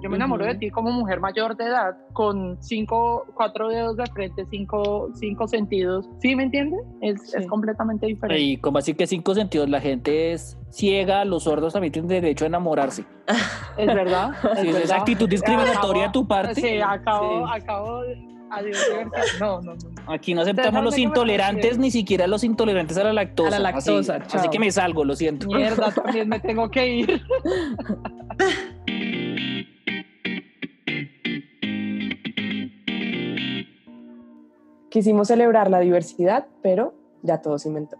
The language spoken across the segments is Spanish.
Yo me enamoro de ti como mujer mayor de edad, con cinco, cuatro dedos de frente, cinco, cinco sentidos. ¿Sí me entiendes? Es, es completamente diferente. Y como así que cinco sentidos, la gente es ciega, los sordos también tienen derecho a enamorarse. Es verdad. Es Sí, verdad. esa actitud discriminatoria de tu parte. Sí, acabo, Sí. acabo. Adiós. No, no, no. Aquí no aceptamos los intolerantes, ni siquiera los intolerantes a la lactosa. A la lactosa, Así, así que me salgo, lo siento. Mierda, también me tengo que ir. Quisimos celebrar la diversidad, pero ya todo se inventó.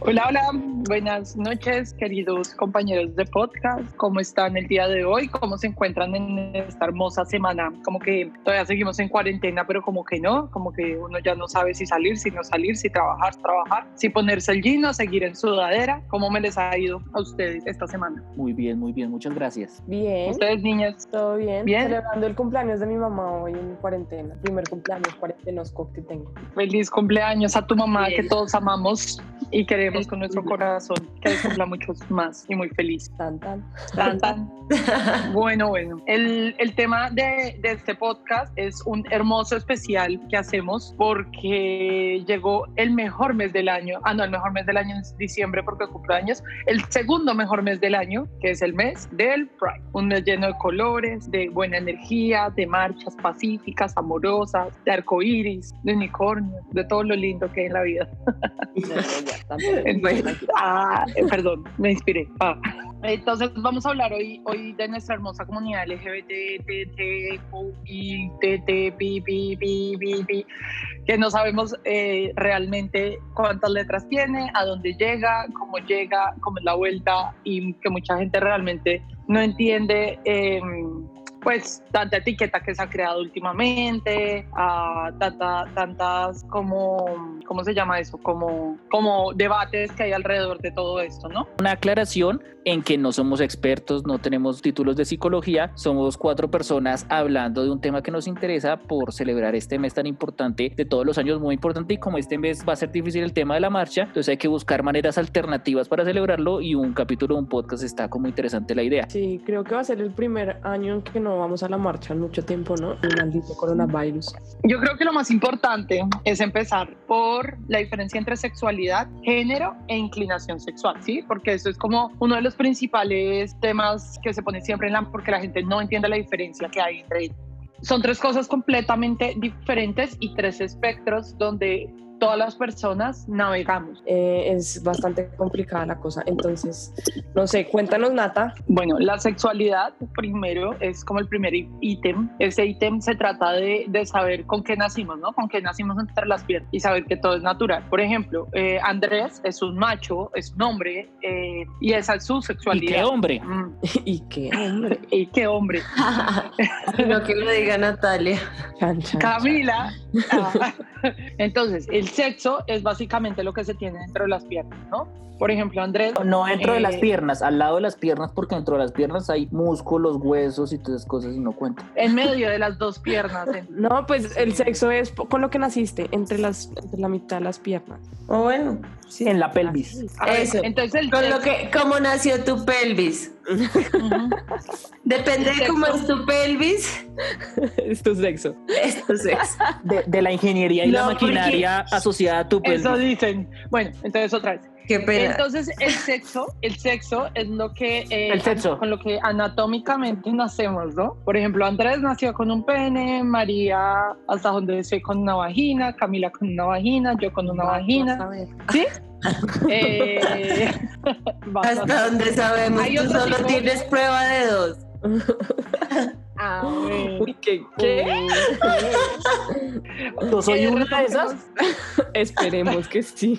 Hola, hola, buenas noches, queridos compañeros de podcast. ¿Cómo están el día de hoy? ¿Cómo se encuentran en esta hermosa semana? Como que todavía seguimos en cuarentena, pero como que no, como que uno ya no sabe si salir, si no salir, si trabajar, trabajar, si ponerse el jean o seguir en sudadera. ¿Cómo me les ha ido a ustedes esta semana? Muy bien, muy bien, muchas gracias. Bien, Ustedes, niñas, todo bien. Bien. Celebrando el cumpleaños de mi mamá hoy en cuarentena. Primer cumpleaños cuarentenosco que tengo. feliz cumpleaños a tu mamá Bien. que todos amamos y queremos con nuestro cumpleaños. Corazón que les cumpla muchos más y muy feliz. Tan, tan. Tan, tan. Bueno, bueno. El, el tema de, de este podcast es un hermoso especial que hacemos porque llegó el mejor mes del año. Ah, no, el mejor mes del año es diciembre porque cumple años. El segundo mejor mes del año, que es el mes del Pride. Un mes lleno de colores, de buena energía, de marchas pacíficas, amorosas, de arcoíris, de unicornios, de todo lo lindo que hay en la vida. Bueno. Ah, perdón, me inspiré. Ah. Entonces vamos a hablar hoy, hoy de nuestra hermosa comunidad LGBT, que no sabemos eh, realmente cuántas letras tiene, a dónde llega, cómo llega, cómo es la vuelta y que mucha gente realmente no entiende. eh, pues tanta etiqueta que se ha creado últimamente, tanta, tantas como, ¿cómo se llama eso? Como, como debates que hay alrededor de todo esto, ¿no? Una aclaración en que no somos expertos, no tenemos títulos de psicología, somos cuatro personas hablando de un tema que nos interesa por celebrar este mes tan importante, de todos los años muy importante y como este mes va a ser difícil el tema de la marcha, entonces hay que buscar maneras alternativas para celebrarlo y un capítulo de un podcast está como interesante la idea. Sí, creo que va a ser el primer año en que no vamos a la marcha en mucho tiempo, ¿no? El maldito coronavirus. Yo creo que lo más importante es empezar por la diferencia entre sexualidad, género e inclinación sexual, ¿sí? Porque eso es como uno de los principales temas que se pone siempre en la... porque la gente no entiende la diferencia que hay entre. Son tres cosas completamente diferentes y tres espectros donde todas las personas navegamos. Eh, es bastante complicada la cosa. Entonces, no sé, cuéntanos, Nata. Bueno, la sexualidad primero es como el primer ítem. Ese ítem se trata de, de saber con qué nacimos, ¿no? Con qué nacimos entre las piernas y saber que todo es natural. Por ejemplo, eh, Andrés es un macho, es un hombre eh, y esa es su ¿Y sexualidad. qué hombre? Mm, ¿Y qué, hombre? y qué hombre. no que lo diga Natalia. Chan, chan, Camila. Ah, Entonces, el sexo es básicamente lo que se tiene dentro de las piernas, ¿no? Por ejemplo, Andrés. No dentro de las eh, piernas, al lado de las piernas, porque dentro de las piernas hay músculos, huesos y todas esas cosas y no cuenta. En medio de las dos piernas. en- No, pues el sexo es con lo que naciste, entre, las, entre la mitad de las piernas. O bueno, Sí. En la pelvis. A ver, Eso. Entonces, el con lo sexo- que, cómo nació tu pelvis. Depende de cómo es tu pelvis, es tu sexo. es tu sexo. De, de la ingeniería y la No, maquinaria asociada a tu pelvis. Eso dicen. Bueno, entonces otra vez. Qué pena. Entonces el sexo, el sexo es lo que eh, El sexo. con lo que anatómicamente nacemos, ¿no? Por ejemplo, Andrés nació con un pene, María hasta donde sé con una vagina, Camila con una vagina, yo con una vagina, ¿sí? Eh, Hasta donde sabemos, tú solo tipo- tienes prueba de dos. a ver. Uy, ¿Qué? ¿Qué? Yo soy una de esas. Esperemos que sí.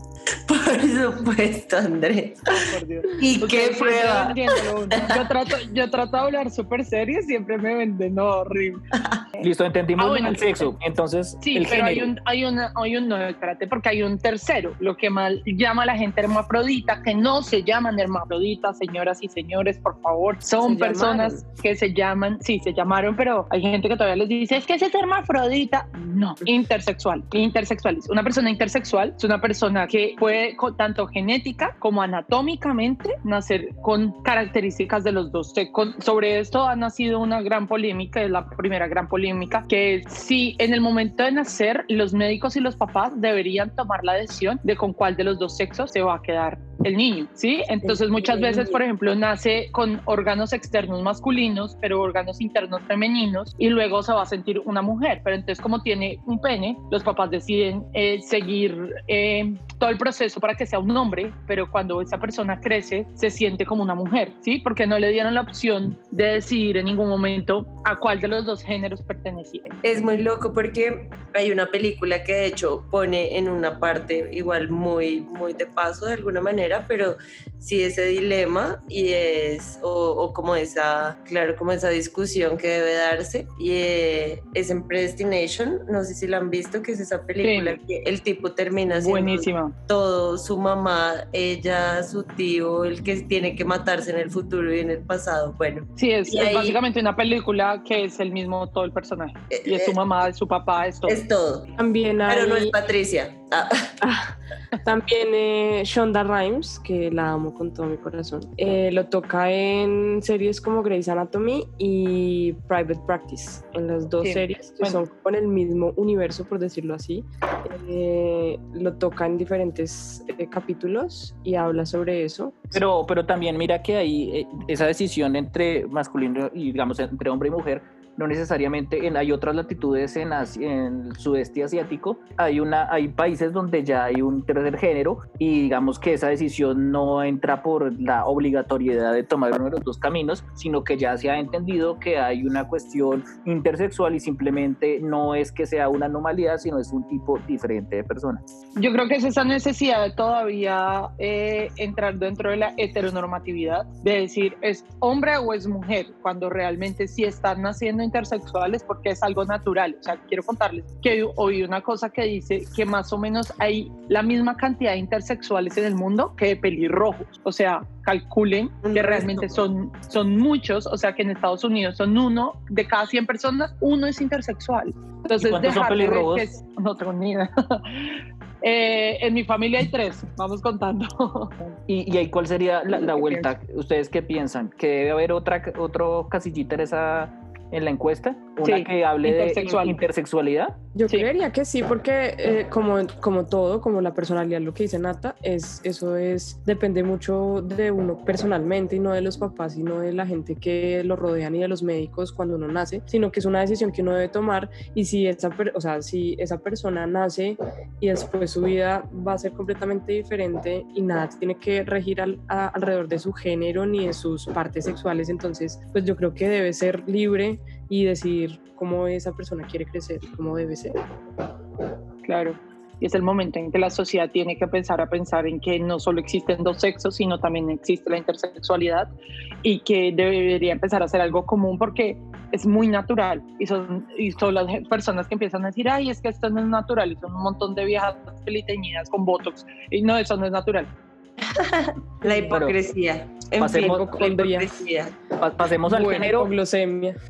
Por supuesto, Andrés. Por Dios. ¿Y Ustedes qué prueba? Yo trato, yo trato de hablar súper serio y siempre me venden no, horrible. Listo, entendimos Ah, bueno, el sexo. Entonces, Sí, el pero hay un, hay, una, hay un, no, espérate, porque hay un tercero, lo que mal llama a la gente hermafrodita, que no se llaman hermafroditas, señoras y señores, por favor. Son Se personas que se llaman, sí, se llamaron, pero hay gente que todavía les dice, es que ese es hermafrodita. No, intersexual, intersexual. Una persona intersexual es una persona que puede, tanto genética como anatómicamente, nacer con características de los dos. Se- con- sobre esto ha nacido una gran polémica, es la primera gran polémica, que es si en el momento de nacer los médicos y los papás deberían tomar la decisión de con cuál de los dos sexos se va a quedar el niño, ¿sí? Entonces muchas veces, por ejemplo, nace con órganos externos masculinos, pero órganos internos femeninos, y luego se va a sentir una mujer, pero entonces como tiene un pene, los papás deciden eh, seguir eh, todo el proceso para que sea un hombre, pero cuando esa persona crece, se siente como una mujer, ¿sí? Porque no le dieron la opción de decidir en ningún momento a cuál de los dos géneros pertenecía. Es muy loco porque hay una película que de hecho pone en una parte igual muy, muy de paso de alguna manera, pero sí ese dilema y es, o, o como esa, claro, como esa discusión que debe darse y eh, es en Predestination, no sé si la han visto, que es esa película Sí. que el tipo termina siendo Buenísima. Todo, su mamá, ella, su tío, el que tiene que matarse en el futuro y en el pasado, bueno. Sí, es, Y es ahí- básicamente una película que es el mismo todo el personaje. Y es su Eh, mamá, es su papá, es todo. Es todo, También hay, pero no es Patricia. Ah. también eh, Shonda Rhimes, que la amo con todo mi corazón. Eh, lo toca en series como Grey's Anatomy y Private Practice, en las dos Sí, series que bueno. son con el mismo universo, por decirlo así. Eh, lo toca en diferentes eh, capítulos y habla sobre eso. Pero, pero también mira que ahí eh, esa decisión entre masculino y digamos entre hombre y mujer no necesariamente en, hay otras latitudes en, en el sudeste asiático. Hay una hay países donde ya hay un tercer género y digamos que esa decisión no entra por la obligatoriedad de tomar uno de los dos caminos sino que ya se ha entendido que hay una cuestión intersexual y simplemente no es que sea una anomalía sino es un tipo diferente de persona. Yo creo que es esa necesidad todavía eh, entrar dentro de la heteronormatividad, de decir es hombre o es mujer, cuando realmente sí están naciendo intersexuales porque es algo natural. O sea, quiero contarles que oí una cosa que dice que más o menos hay la misma cantidad de intersexuales en el mundo que de pelirrojos. O sea, calculen que realmente son, son muchos, o sea que en Estados Unidos son uno de cada 100 personas, uno es intersexual. Entonces, dejar de pelirrojos? que es- no tengo ni idea. Eh, en mi familia hay tres, vamos contando. ¿Y, y ahí cuál sería la, la ¿Qué vuelta? ¿Ustedes qué piensan? ¿Que debe haber otra otro casillita en esa en la encuesta? ¿Una Sí, que hable intersexual. de in- intersexualidad? Yo Sí. creería que sí, porque eh, como, como todo, como la personalidad, lo que dice Nata, es, eso es, depende mucho de uno personalmente y no de los papás, sino de la gente que lo rodean y de los médicos cuando uno nace, sino que es una decisión que uno debe tomar y si esa, per- o sea, si esa persona nace y después su vida va a ser completamente diferente y nada tiene que regir al- a- alrededor de su género ni de sus partes sexuales, entonces pues yo creo que debe ser libre y decidir cómo esa persona quiere crecer cómo debe ser. Claro. Y es el momento en que la sociedad tiene que pensar a pensar en que no solo existen dos sexos, sino también existe la intersexualidad y que debería empezar a ser algo común porque es muy natural y son, y son las personas que empiezan a decir, ay, es que esto no es natural y son un montón de viejas peliteñidas con botox y no, eso no es natural. La hipocresía. En fin, pasemos- la Hipocondría. hipocresía. Pa- pasemos al Bueno, género,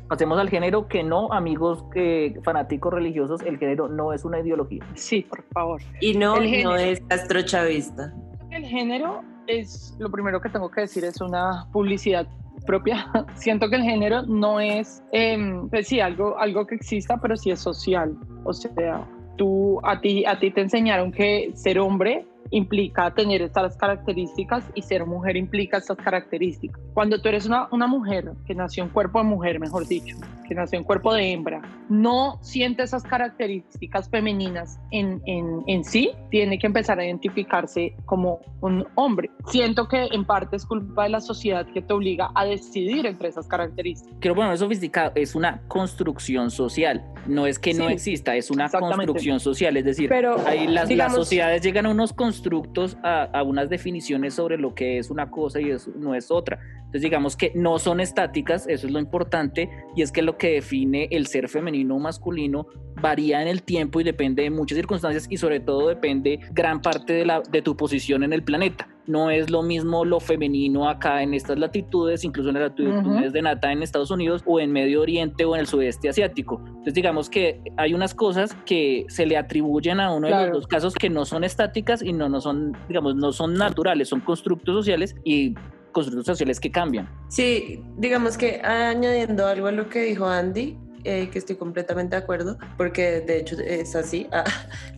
pasemos al género que no, amigos eh, fanáticos religiosos, el género no es una ideología. Sí, por favor. Y no, El no género. es castrochavista. El género es, lo primero que tengo que decir, es una publicidad propia. Siento que el género no es, em, pues sí, algo, algo que exista, pero sí es social. O sea, tú, a ti, a ti te enseñaron que ser hombre implica tener estas características y ser mujer implica estas características. Cuando tú eres una, una mujer que nació en cuerpo de mujer, mejor dicho, que nació en cuerpo de hembra, no siente esas características femeninas en, en, en sí, tiene que empezar a identificarse como un hombre. Siento que en parte es culpa de la sociedad que te obliga a decidir entre esas características. Quiero ponerlo sofisticado, es una construcción social. No es que no Sí, exista, es una construcción social. Es decir, Pero ahí las, las digamos- sociedades llegan a unos constructos a, unas definiciones sobre lo que es una cosa y eso no es otra. Entonces digamos que no son estáticas, eso es lo importante, y es que lo que define el ser femenino o masculino varía en el tiempo y depende de muchas circunstancias y sobre todo depende gran parte de, la, de tu posición en el planeta. No es lo mismo lo femenino acá en estas latitudes, incluso en las latitudes de Nata en Estados Unidos o en Medio Oriente o en el sudeste asiático. Entonces digamos que hay unas cosas que se le atribuyen a uno de los dos casos que no son estáticas y no, no son, digamos, no son naturales, son constructos sociales y constructos sociales que cambian. Sí, digamos que añadiendo algo a lo que dijo Andy, eh, que estoy completamente de acuerdo, porque de hecho es así, ah,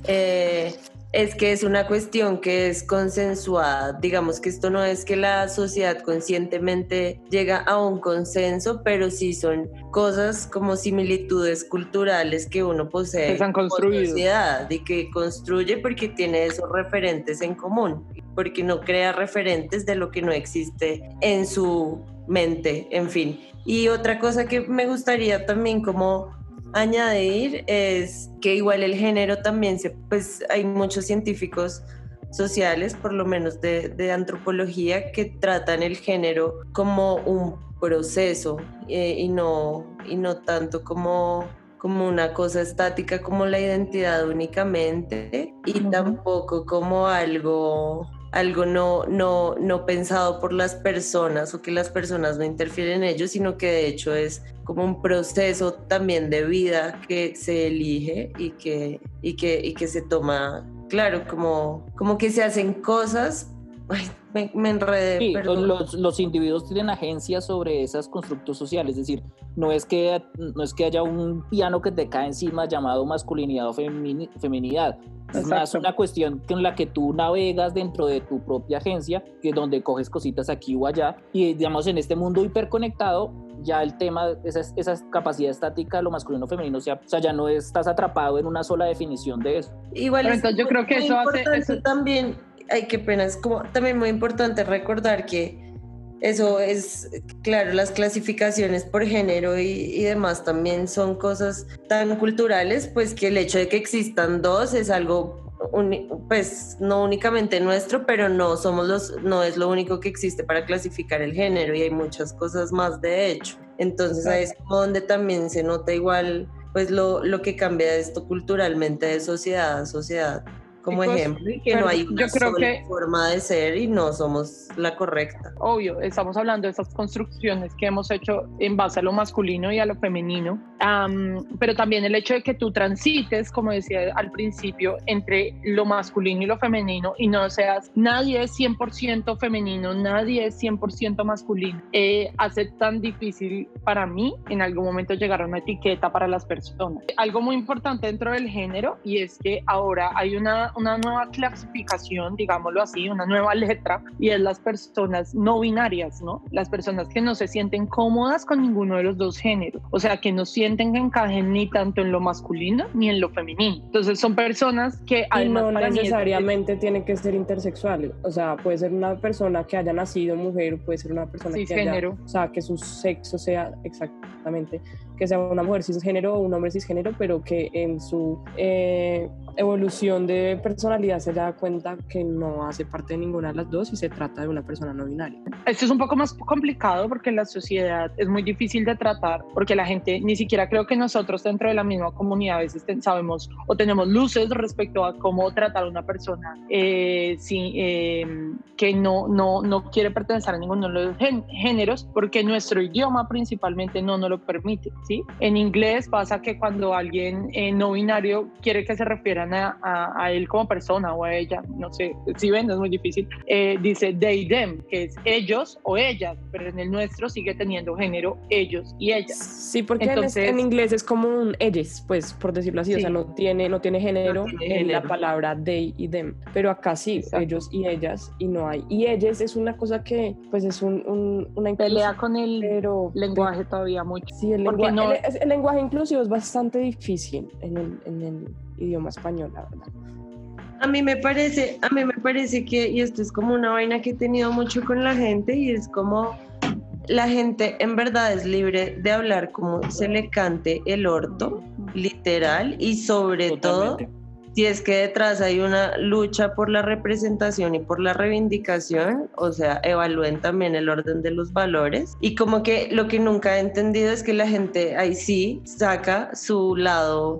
eh, es que es una cuestión que es consensuada. Digamos que esto no es que la sociedad conscientemente llega a un consenso, pero sí son cosas como similitudes culturales que uno posee en la sociedad y que construye porque tiene esos referentes en común, porque no crea referentes de lo que no existe en su mente, en fin. Y otra cosa que me gustaría también como añadir es que igual el género también se, pues hay muchos científicos sociales, por lo menos de, antropología, que tratan el género como un proceso eh, y, no, y no tanto como, como una cosa estática como la identidad únicamente y tampoco como algo algo no, no, no pensado por las personas o que las personas no interfieren en ello, sino que de hecho es como un proceso también de vida que se elige y que, y que, y que se toma, claro, como, como que se hacen cosas. Me, enredé. Sí, los, los, individuos tienen agencia sobre esos constructos sociales, es decir, no es que, no es que haya un piano que te cae encima llamado masculinidad o feminidad, es más una cuestión con la que tú navegas dentro de tu propia agencia, que es donde coges cositas aquí o allá, y digamos en este mundo hiperconectado, ya el tema, esa, esa capacidad estática, lo masculino o femenino, o sea, ya no estás atrapado en una sola definición de eso. Igual entonces yo creo que eso hace... Eso también, hay que pena, es como también muy importante recordar que eso es, claro, las clasificaciones por género y, demás también son cosas tan culturales, pues que el hecho de que existan dos es algo pues no únicamente nuestro, pero no somos los, no es lo único que existe para clasificar el género y hay muchas cosas más de hecho. Entonces ahí es como donde también se nota igual pues lo, lo que cambia esto culturalmente de sociedad a sociedad como ejemplo y que no hay una forma de ser y no somos la correcta. Obvio, estamos hablando de esas construcciones que hemos hecho en base a lo masculino y a lo femenino, pero también el hecho de que tú transites, como decía al principio, entre lo masculino y lo femenino y no seas, nadie es 100% femenino, nadie es 100% masculino, eh, hace tan difícil para mí en algún momento llegar a una etiqueta para las personas. Algo muy importante dentro del género y es que ahora hay una una nueva clasificación, digámoslo así, una nueva letra, y es las personas no binarias, ¿no? Las personas que no se sienten cómodas con ninguno de los dos géneros, o sea, que no sienten que encajen ni tanto en lo masculino ni en lo femenino. Entonces son personas que además... no necesariamente tienen que ser intersexuales, o sea, puede ser una persona que haya nacido mujer, puede ser una persona que haya, o sea, que su sexo sea exactamente, que sea una mujer cisgénero o un hombre cisgénero, pero que en su eh, evolución de personalidad se da cuenta que no hace parte de ninguna de las dos y se trata de una persona no binaria. Esto es un poco más complicado porque la sociedad es muy difícil de tratar porque la gente ni siquiera creo que nosotros dentro de la misma comunidad a veces sabemos o tenemos luces respecto a cómo tratar a una persona eh, eh, que no, no, no quiere pertenecer a ninguno de los géneros porque nuestro idioma principalmente no nos lo permite. ¿Sí? En inglés pasa que cuando alguien eh, no binario quiere que se refieran a, a él como persona o a ella, no sé, si ven, es muy difícil, eh, dice they, them, que es ellos o ellas, pero en el nuestro sigue teniendo género ellos y ellas. Sí, porque en, inglés es como un ellos, pues por decirlo así, o sea, no tiene, no tiene género en la palabra they y them, pero acá sí, ellos y ellas, y no hay. Y ellas es una cosa que, pues es un, una pelea con el lenguaje todavía mucho. Sí, el, lenguaje, el, lenguaje inclusivo es bastante difícil en el, en el idioma español, la verdad. A mí me parece, a mí me parece que, y esto es como una vaina que he tenido mucho con la gente, y es como la gente en verdad es libre de hablar como se le cante el orto, literal, y sobre todo si es que detrás hay una lucha por la representación y por la reivindicación, o sea, evalúen también el orden de los valores. Y como que lo que nunca he entendido es que la gente ahí sí saca su lado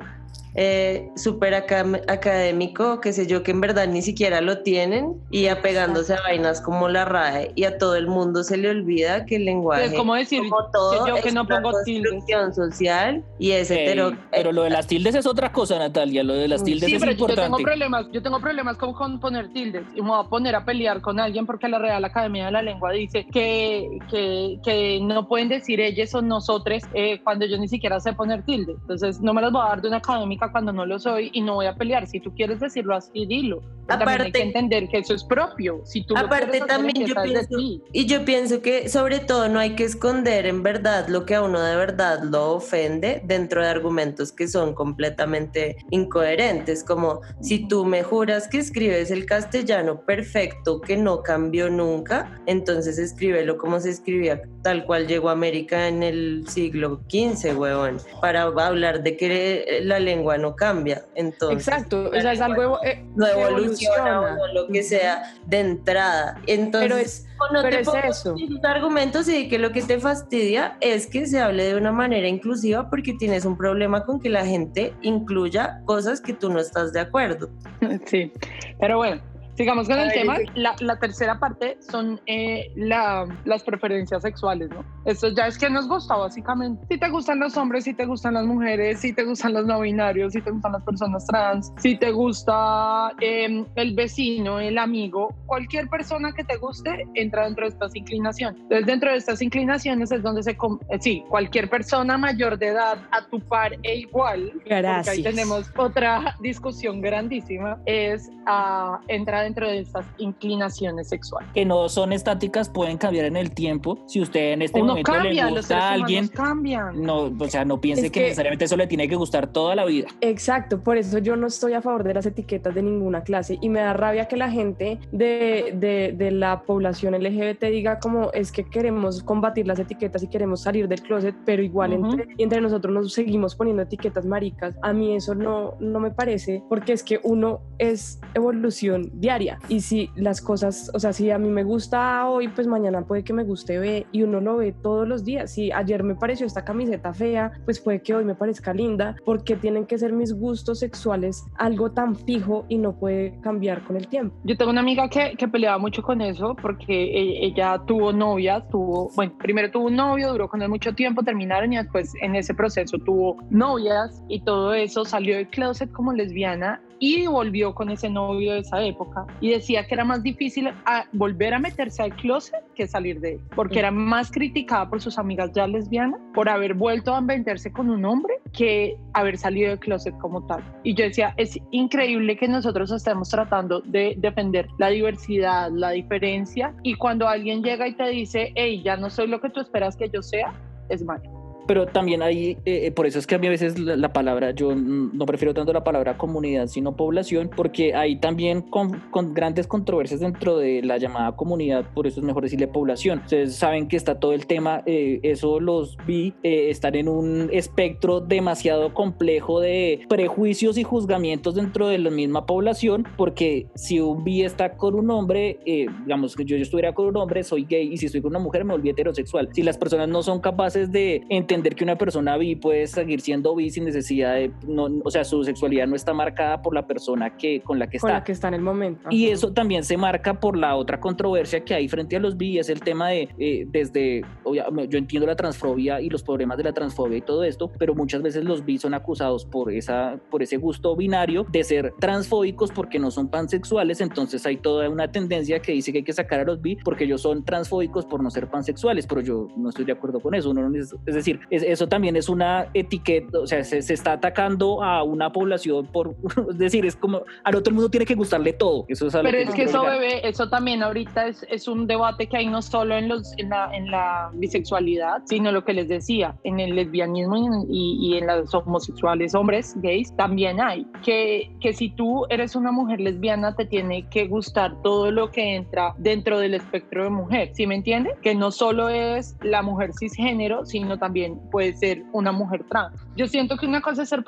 eh, súper académico, qué sé yo, que en verdad ni siquiera lo tienen y apegándose a vainas como la RAE y a todo el mundo se le olvida que el lenguaje es como decir todo que yo que no pongo tildes. social y es hetero pero lo de las tildes es otra cosa Natalia lo de las tildes sí, es pero importante yo tengo problemas yo tengo problemas con, con, poner tildes y me voy a poner a pelear con alguien porque la Real Academia de la Lengua dice que, que, que no pueden decir ellos o nosotros eh, cuando yo ni siquiera sé poner tildes entonces no me las voy a dar de una académica cuando no lo soy y no voy a pelear. Si tú quieres decirlo así, dilo. aparte, hay que entender que eso es propio. Si tú aparte también yo pienso, y yo pienso que sobre todo no hay que esconder en verdad lo que a uno de verdad lo ofende dentro de argumentos que son completamente incoherentes, como si tú me juras que escribes el castellano perfecto, que no cambió nunca, entonces escríbelo como se escribía tal cual llegó a América en el siglo XV, huevón, para hablar de que la lengua no cambia. Entonces, Exacto, o sea, es algo eh, no evoluciona, lo que sea de entrada. Entonces, pero es, pero es eso. argumentos y que lo que te fastidia es que se hable de una manera inclusiva porque tienes un problema con que la gente incluya cosas que tú no estás de acuerdo. Sí, pero bueno, Sigamos con el tema. La, la, tercera parte son eh, la, las preferencias sexuales, ¿no? Esto ya es que nos gusta, básicamente. Si te gustan los hombres, si te gustan las mujeres, si te gustan los no binarios, si te gustan las personas trans, si te gusta em, el vecino, el amigo, cualquier persona que te guste entra dentro de estas inclinaciones. Entonces, dentro de estas inclinaciones es donde se. Eh, sí, cualquier persona mayor de edad a tu par e igual. Gracias. Porque ahí tenemos otra discusión grandísima. Es uh, entrar dentro de estas inclinaciones sexuales. Que no son estáticas, pueden cambiar en el tiempo. Si usted en este momento le gusta a alguien, no, o sea, no piense que, necesariamente eso le tiene que gustar toda la vida. Exacto, por eso yo no estoy a favor de las etiquetas de ninguna clase y me da rabia que la gente de, de, de la población LGBT diga como es que queremos combatir las etiquetas y queremos salir del closet, pero igual entre, entre nosotros nos seguimos poniendo etiquetas maricas. A mí eso no, no me parece porque es que uno es evolución diaria y si las cosas, o sea, si a mí me gusta hoy, pues mañana puede que me guste ve y uno lo ve todos los días. Si ayer me pareció esta camiseta fea, pues puede que hoy me parezca linda, porque tienen que ser mis gustos sexuales algo tan fijo y no puede cambiar con el tiempo. Yo tengo una amiga que, que peleaba mucho con eso porque e, ella tuvo novias, tuvo, bueno, primero tuvo un novio, duró con él mucho tiempo, terminaron y después en ese proceso tuvo novias y todo eso salió del closet como lesbiana y volvió con ese novio de esa época y decía que era más difícil volver a meterse al closet que salir de él, porque era más criticada por sus amigas ya lesbianas por haber vuelto a meterse con un hombre que haber salido del closet como tal. Y yo decía, es increíble que nosotros estemos tratando de defender la diversidad, la diferencia, y cuando alguien llega y te dice, hey, ya no soy lo que tú esperas que yo sea, es malo pero también hay, eh, por eso es que a mí a veces la, palabra, yo no prefiero tanto la palabra comunidad, sino población, porque hay también con, con, grandes controversias dentro de la llamada comunidad, por eso es mejor decirle población. Ustedes saben que está todo el tema, eh, eso los vi, eh, están en un espectro demasiado complejo de prejuicios y juzgamientos dentro de la misma población, porque si un bi está con un hombre, digamos que yo, yo estuviera con un hombre, soy gay, y si estoy con una mujer, me volví heterosexual. Si las personas no son capaces de entender entender que una persona bi puede seguir siendo bi sin necesidad de, no, o sea, su sexualidad no está marcada por la persona que, con la que está. Con la que está en el momento. Y eso también se marca por la otra controversia que hay frente a los bi, es el tema de, eh, desde, yo entiendo la transfobia y los problemas de la transfobia y todo esto, pero muchas veces los bi son acusados por, esa, por ese gusto binario de ser transfóbicos porque no son pansexuales, entonces hay toda una tendencia que dice que hay que sacar a los bi porque ellos son transfóbicos por no ser pansexuales, pero yo no estoy de acuerdo con eso. es decir, eso también es una etiqueta, o sea, se, está atacando a una población por, es decir, es como al otro mundo tiene que gustarle todo. Eso es Pero es que eso, bebé, eso también ahorita es, es, un debate que hay no solo en, los, en, la, en la bisexualidad, sino lo que les decía, en el lesbianismo y, y, en los homosexuales, hombres, gays, también hay. Que, que si tú eres una mujer lesbiana, te tiene que gustar todo lo que entra dentro del espectro de mujer, ¿sí me entiendes? Que no solo es la mujer cisgénero, sino también también puede ser una mujer trans. Yo siento que una cosa es ser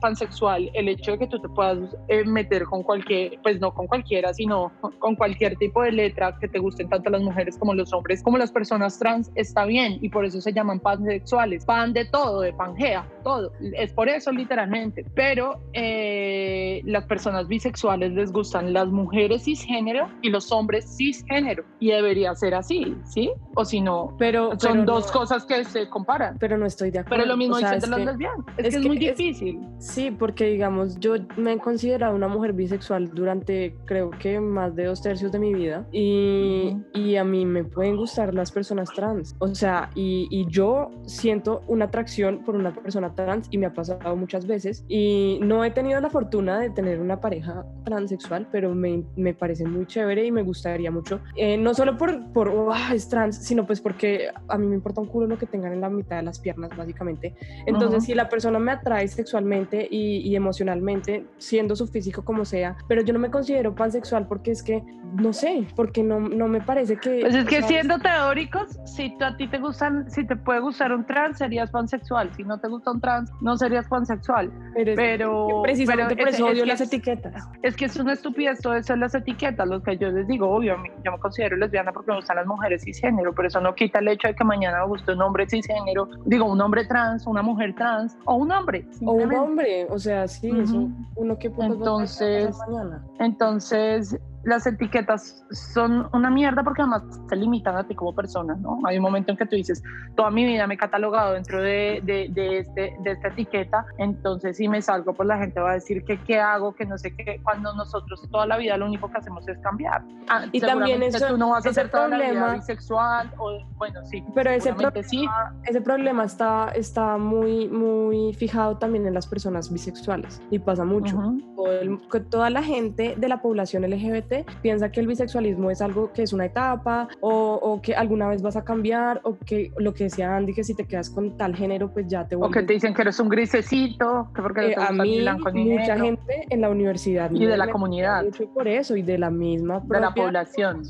pansexual, el hecho de que tú te puedas eh, meter con cualquier, pues no con cualquiera, sino con cualquier tipo de letra que te gusten tanto las mujeres como los hombres, como las personas trans, está bien y por eso se llaman pansexuales. Pan de todo, de pangea, todo. Es por eso literalmente. Pero eh, las personas bisexuales les gustan las mujeres cisgénero y los hombres cisgénero y debería ser así, ¿sí? O si no, pero son dos cosas que se comparan. Pero no estoy de acuerdo. Pero lo mismo dicen de las lesbianas. Es, que es muy difícil. sí, porque digamos, yo me he considerado una mujer bisexual durante creo que más de dos tercios de mi vida y, y a mí me pueden gustar las personas trans. O sea, y, y yo siento una atracción por una persona trans y me ha pasado muchas veces y no he tenido la fortuna de tener una pareja transexual, pero me, me parece muy chévere y me gustaría mucho, eh, no solo por, por oh, es trans, sino pues porque a mí me importa un culo lo que tengan en la mitad de las piernas, básicamente. Entonces, si la persona me atrae sexualmente y, y, emocionalmente, siendo su físico como sea, pero yo no me considero pansexual porque es que, no sé, porque no, no me parece que... Pues es que siendo teóricos, si a ti te gustan, si te puede gustar un trans, serías pansexual. Si no te gusta un trans, no serías pansexual. Pero, pero precisamente pero por eso odio las etiquetas. Es que es una estupidez todo eso de las etiquetas, lo que yo les digo, obvio, yo me considero lesbiana porque me gustan las mujeres cisgénero, pero eso no quita el hecho de que mañana me guste un hombre cisgénero, digo, un hombre trans, una mujer trans o un hombre. O un hombre, o sea, sí, eso, uno que entonces, entonces las etiquetas son una mierda porque además te limitan a ti como persona, ¿no? Hay un momento en que tú dices, toda mi vida me he catalogado dentro de, de, de, este, de esta etiqueta, entonces si me salgo, pues la gente va a decir que qué hago, que no sé qué, cuando nosotros toda la vida lo único que hacemos es cambiar. Ah, y también eso, tú no vas a ser toda problema, la vida bisexual, o bueno, sí. Pero ese problema, sí. ese problema está, está muy, muy fijado también en las personas bisexuales y pasa mucho. Uh -huh. El, toda la gente de la población LGBT piensa que el bisexualismo es algo que es una etapa o, o, que alguna vez vas a cambiar o que lo que decía Andy, que si te quedas con tal género, pues ya te vuelves... O que te dicen que eres un grisecito, que porque eh, a mí mucha gente en la universidad y de la comunidad. mucho por eso y de la misma de la población.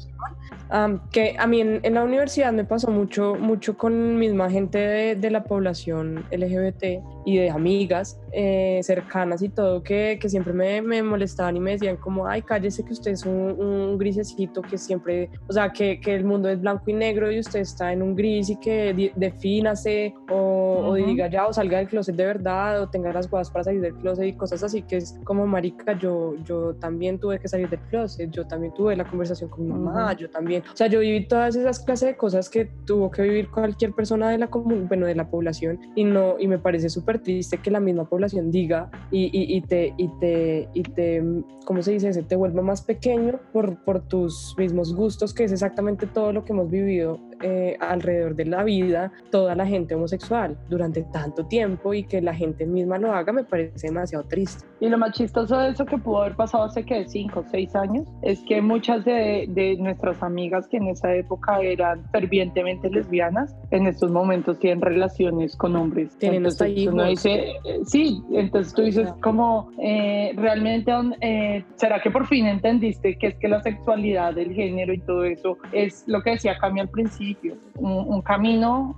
um, que a mí en, en, la universidad me pasó mucho mucho con misma gente de, de la población LGBT y de amigas eh, cercanas y todo que, que siempre me, me, molestaban y me decían como ay cállese que usted es un, un, grisecito que siempre o sea que, que, el mundo es blanco y negro y usted está en un gris y que defínase o, uh -huh. o diga ya o salga del closet de verdad o tenga las cosas para salir del closet y cosas así que es como marica yo yo también tuve que salir del closet yo también tuve la conversación con mi mamá uh -huh. yo también o sea yo viví todas esas clases de cosas que tuvo que vivir cualquier persona de la bueno de la población y no y me parece súper que la misma población diga y, te, y, te, y te, ¿cómo se dice? Se te vuelva más pequeño por, por tus mismos gustos, que es exactamente todo lo que hemos vivido eh, alrededor de la vida, toda la gente homosexual durante tanto tiempo y que la gente misma lo haga me parece demasiado triste. Y lo más chistoso de eso que pudo haber pasado hace que 5 o 6 años es que muchas de, de nuestras amigas que en esa época eran fervientemente lesbianas, en estos momentos tienen relaciones con hombres. Tienen hasta hijos. Uno dice, eh, sí, entonces tú dices como eh, realmente eh, será que por fin entendiste que es que la sexualidad, el género y todo eso es lo que decía Cami al principio, un, un camino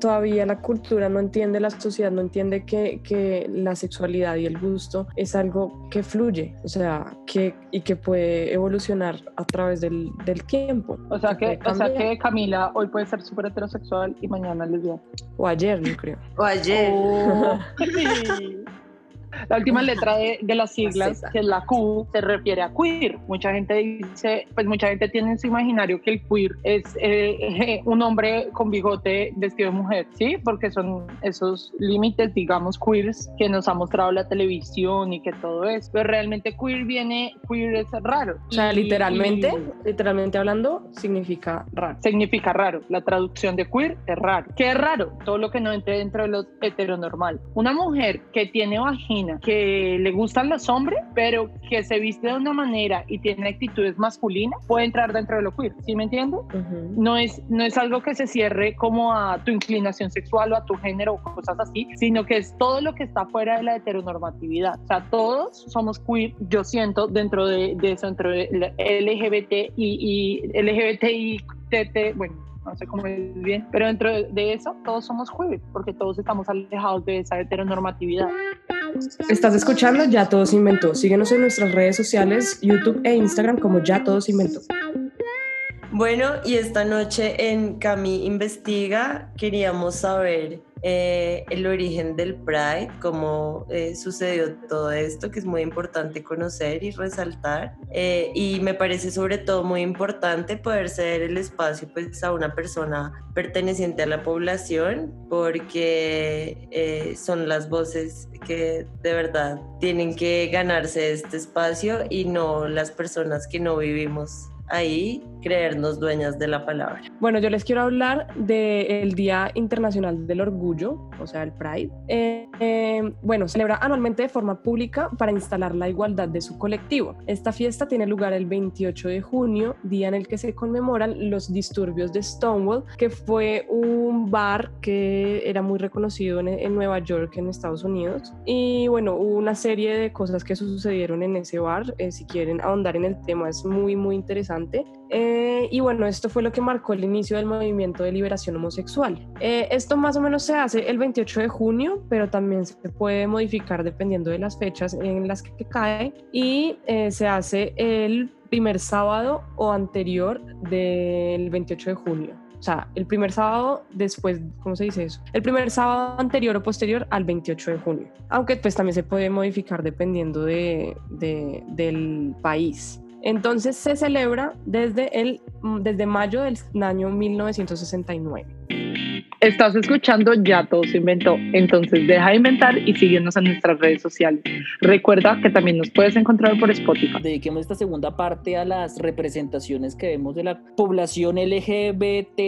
todavía la cultura no entiende, la sociedad no entiende que, que, la sexualidad y el gusto es algo que fluye, o sea, que, y que puede evolucionar a través del, del tiempo. O sea que, o sea que Camila hoy puede ser súper heterosexual y mañana lesbiana. O ayer, yo creo. O ayer. Oh, La última letra de, de, las siglas, que es la Q, se refiere a queer. Mucha gente dice, pues mucha gente tiene en su imaginario que el queer es eh, un hombre con bigote vestido de mujer, ¿sí? Porque son esos límites, digamos, queers que nos ha mostrado la televisión y que todo eso. Pero realmente queer viene, queer es raro. O sea, literalmente, y, literalmente hablando, significa raro. Significa raro. La traducción de queer es raro. ¿Qué es raro? Todo lo que no entre dentro de lo heteronormal. Una mujer que tiene vagina que le gustan los hombres, pero que se viste de una manera y tiene actitudes masculinas, puede entrar dentro de lo queer, ¿sí me entiendes? Uh -huh. no, es, no es algo que se cierre como a tu inclinación sexual o a tu género o cosas así, sino que es todo lo que está fuera de la heteronormatividad. O sea, todos somos queer, yo siento, dentro de, de eso, dentro de LGBT y, y LGBTI, TT, bueno, no sé cómo es bien, pero dentro de eso todos somos queer, porque todos estamos alejados de esa heteronormatividad. Estás escuchando Ya Todos Inventó. Síguenos en nuestras redes sociales, YouTube e Instagram como Ya Todos Inventó. Bueno, y esta noche en Cami Investiga queríamos saber eh, el origen del Pride, cómo eh, sucedió todo esto, que es muy importante conocer y resaltar. Eh, y me parece sobre todo muy importante poder ceder el espacio pues, a una persona perteneciente a la población, porque son las voces que de verdad tienen que ganarse este espacio y no las personas que no vivimos ahí creernos dueñas de la palabra. Bueno, yo les quiero hablar del Día Internacional del Orgullo, o sea, el Pride. Eh, eh, bueno, celebra anualmente de forma pública para instalar la igualdad de su colectivo. Esta fiesta tiene lugar el 28 de junio, día en el que se conmemoran los disturbios de Stonewall, que fue un bar que era muy reconocido en, Nueva York, en Estados Unidos. Y bueno, hubo una serie de cosas que sucedieron en ese bar. Eh, si quieren ahondar en el tema, es muy, muy interesante. Eh, y bueno, esto fue lo que marcó el inicio del movimiento de liberación homosexual. Eh, esto más o menos se hace el 28 de junio, pero también se puede modificar dependiendo de las fechas en las que cae y eh, se hace el primer sábado o anterior del 28 de junio. O sea, el primer sábado después, ¿cómo se dice eso? El primer sábado anterior o posterior al 28 de junio. Aunque pues también se puede modificar dependiendo de, del país. Entonces se celebra desde, el, desde mayo del año 1969. Estás escuchando Ya Todo se inventó, entonces deja de inventar y síguenos en nuestras redes sociales. Recuerda que también nos puedes encontrar por Spotify. Dediquemos esta segunda parte a las representaciones que vemos de la población LGBTTTIQ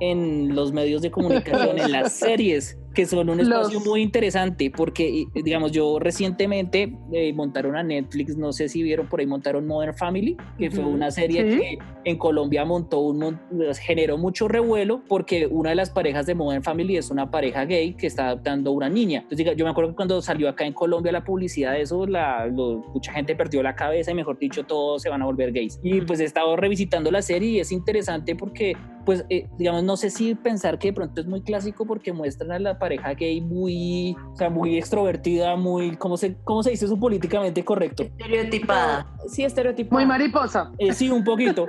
en los medios de comunicación, en las series que son un espacio muy interesante porque, digamos, yo recientemente eh, montaron a Netflix, no sé si vieron por ahí, montaron Modern Family, que fue una serie que en Colombia montó un, pues, generó mucho revuelo porque una de las parejas de Modern Family es una pareja gay que está adoptando una niña. Entonces, yo me acuerdo que cuando salió acá en Colombia la publicidad de eso, la, mucha gente perdió la cabeza y mejor dicho, todos se van a volver gays. Y pues he estado revisitando la serie y es interesante porque, pues, eh, digamos, no sé si pensar que de pronto es muy clásico porque muestran a la pareja gay muy, o sea, muy extrovertida, muy, ¿cómo se, cómo se dice eso políticamente correcto? Estereotipada. Sí, estereotipada. Muy mariposa. Eh, sí, un poquito.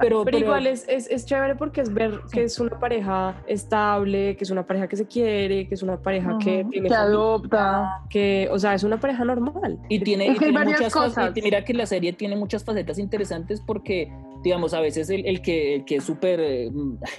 pero, pero, igual es, es, es, chévere porque es ver que es una pareja estable, que es una pareja que se quiere, que es una pareja que tiene que adopta, que, o sea, es una pareja normal. Y tiene, y tiene muchas cosas. Y mira que la serie tiene muchas facetas interesantes porque digamos, a veces el, el que, el que es súper, eh,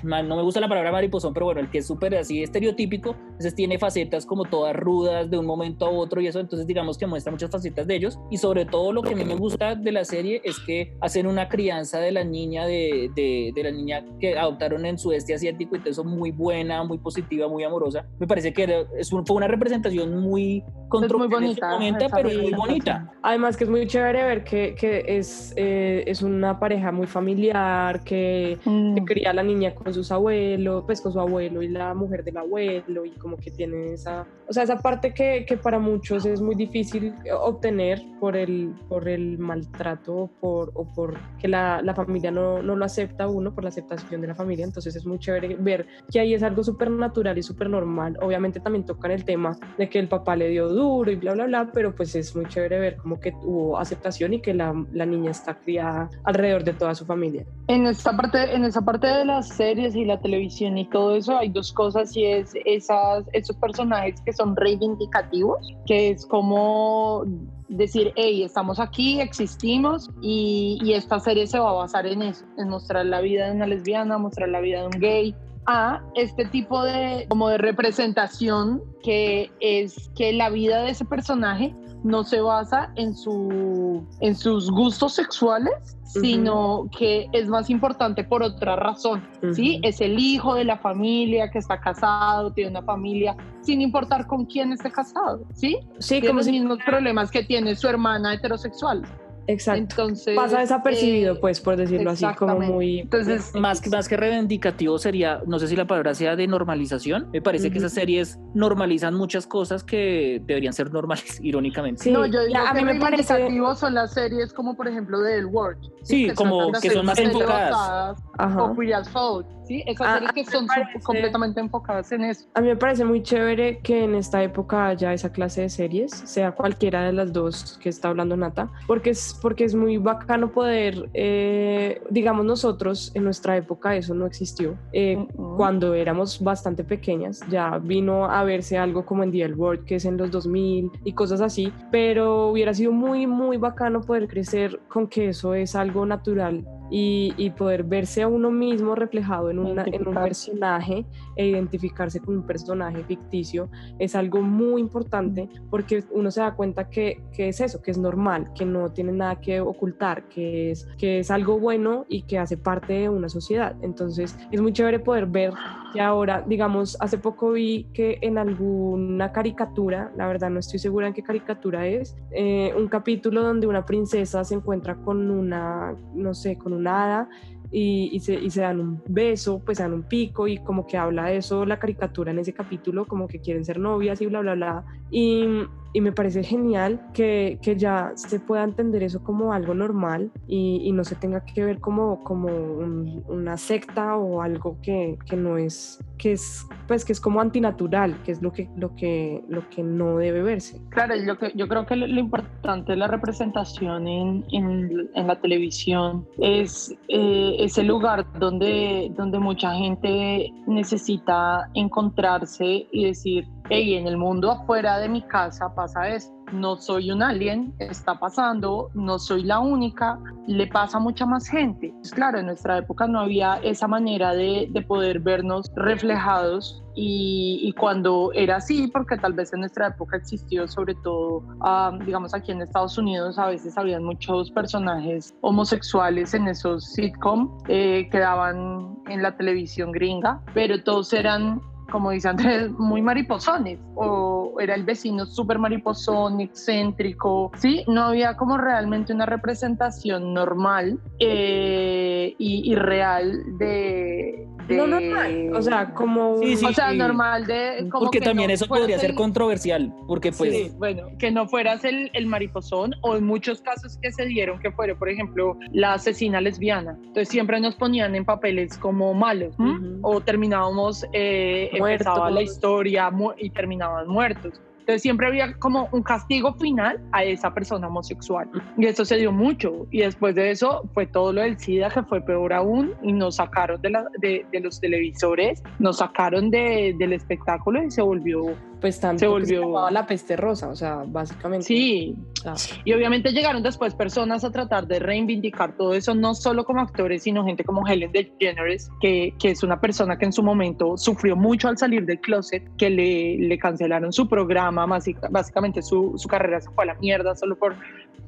no me gusta la palabra mariposón, pero bueno, el que es súper así estereotípico, entonces tiene facetas como todas rudas de un momento a otro y eso, entonces digamos que muestra muchas facetas de ellos y sobre todo lo que a mí me gusta de la serie es que hacen una crianza de la niña, de, de, de la niña que adoptaron en sudeste asiático y todo eso muy buena, muy positiva, muy amorosa. Me parece que es fue una representación muy controvertida, muy bonita, pero muy bonita. Además que es muy chévere ver que, que es, eh, es una pareja muy familiar, que, mm. cría a la niña con sus abuelos, pues con su abuelo y la mujer del abuelo, y como que tiene esa, o sea, esa parte que, que para muchos es muy difícil obtener por el, por el maltrato por, o por que la, la familia no, no, lo acepta uno, por la aceptación de la familia, entonces es muy chévere ver que ahí es algo súper natural y súper normal. Obviamente también tocan el tema de que el papá le dio duro y bla, bla, bla, pero pues es muy chévere ver como que hubo aceptación y que la, la niña está criada alrededor de toda su familia. En esta parte, en esa parte de las series y la televisión y todo eso hay dos cosas y es esas, esos personajes que son reivindicativos, que es como decir, hey, estamos aquí, existimos y, y, esta serie se va a basar en eso, en mostrar la vida de una lesbiana, mostrar la vida de un gay, a este tipo de como de representación que es que la vida de ese personaje no se basa en, su, en sus gustos sexuales, sino que es más importante por otra razón, ¿sí? Es el hijo de la familia que está casado, tiene una familia, sin importar con quién esté casado, ¿sí? Sí, tiene los mismos problemas que tiene su hermana heterosexual. Exacto. Entonces, Pasa desapercibido, eh, pues, por decirlo así, como muy... Entonces, Más que, más que reivindicativo sería, no sé si la palabra sea de normalización, me parece que esas series normalizan muchas cosas que deberían ser normales, irónicamente. Sí, no, yo digo ya, a que mí me parece... reivindicativos son las series como por ejemplo de El World. Sí, como que son más enfocadas. Ajá. O as Folk, ¿sí? Esas Ah, series a que son parece- completamente enfocadas en eso. A mí me parece muy chévere que en esta época haya esa clase de series, sea cualquiera de las dos que está hablando Nata, porque es, porque es muy bacano poder, eh, digamos nosotros, en nuestra época eso no existió. Eh, Ujú. Cuando éramos bastante pequeñas, ya vino a verse algo como en The L World, que es en los 2000 y cosas así, pero hubiera sido muy, muy bacano poder crecer con que eso es algo natural y, y poder verse a uno mismo reflejado en, una, en un personaje e identificarse con un personaje ficticio es algo muy importante porque uno se da cuenta que, que es eso, que es normal, que no tiene nada que ocultar, que es, que es algo bueno y que hace parte de una sociedad. Entonces es muy chévere poder ver que ahora, digamos, hace poco vi que en alguna caricatura, la verdad no estoy segura en qué caricatura es, eh, un capítulo donde una princesa se encuentra con una, no sé, con una hada y, y se, y se dan un beso, pues se dan un pico y como que habla de eso la caricatura en ese capítulo, como que quieren ser novias y bla, bla, bla. Y, y me parece genial que, que ya se pueda entender eso como algo normal y, y no se tenga que ver como, como un- una secta o algo que, que no es, que es, pues que es como antinatural, que es lo que, lo que, lo que no debe verse. Claro, yo, yo creo que lo importante de la representación en, en- en la televisión es eh, ese lugar donde, donde mucha gente necesita encontrarse y decir, hey, en el mundo afuera de mi casa pasa esto. No soy un alien, está pasando, no soy la única, le pasa a mucha más gente. Pues claro, en nuestra época no había esa manera de, de poder vernos reflejados y, y cuando era así, porque tal vez en nuestra época existió sobre todo, ah, digamos aquí en Estados Unidos, a veces habían muchos personajes homosexuales en esos sitcom eh, que daban en la televisión gringa, pero todos eran como dice Andrés, muy mariposones, o era el vecino súper mariposón, excéntrico, ¿sí? No había como realmente una representación normal eh, y, y real de, de- No normal, o sea, como... Sí, sí, o sea, sí. normal de... como Porque que también no eso fueras podría ser el- controversial, porque pues Sí, bueno, que no fueras el, el mariposón o en muchos casos que se dieron que fuera, por ejemplo, la asesina lesbiana. Entonces siempre nos ponían en papeles como malos o terminábamos, eh, Muertos. empezaba la historia mu- y terminaban muertos. Entonces siempre había como un castigo final a esa persona homosexual. Y eso se dio mucho. Y después de eso fue todo lo del SIDA, que fue peor aún, y nos sacaron de, la- de, los televisores, nos sacaron de- del espectáculo y se volvió... pues tanto se que volvió- llamaba la peste rosa, o sea, básicamente. Sí, sea, Y obviamente llegaron después personas a tratar de reivindicar todo eso, no solo como actores, sino gente como Helen DeGeneres, que, que es una persona que en su momento sufrió mucho al salir del closet, que le, le cancelaron su programa, básica- básicamente su, su carrera se fue a la mierda solo por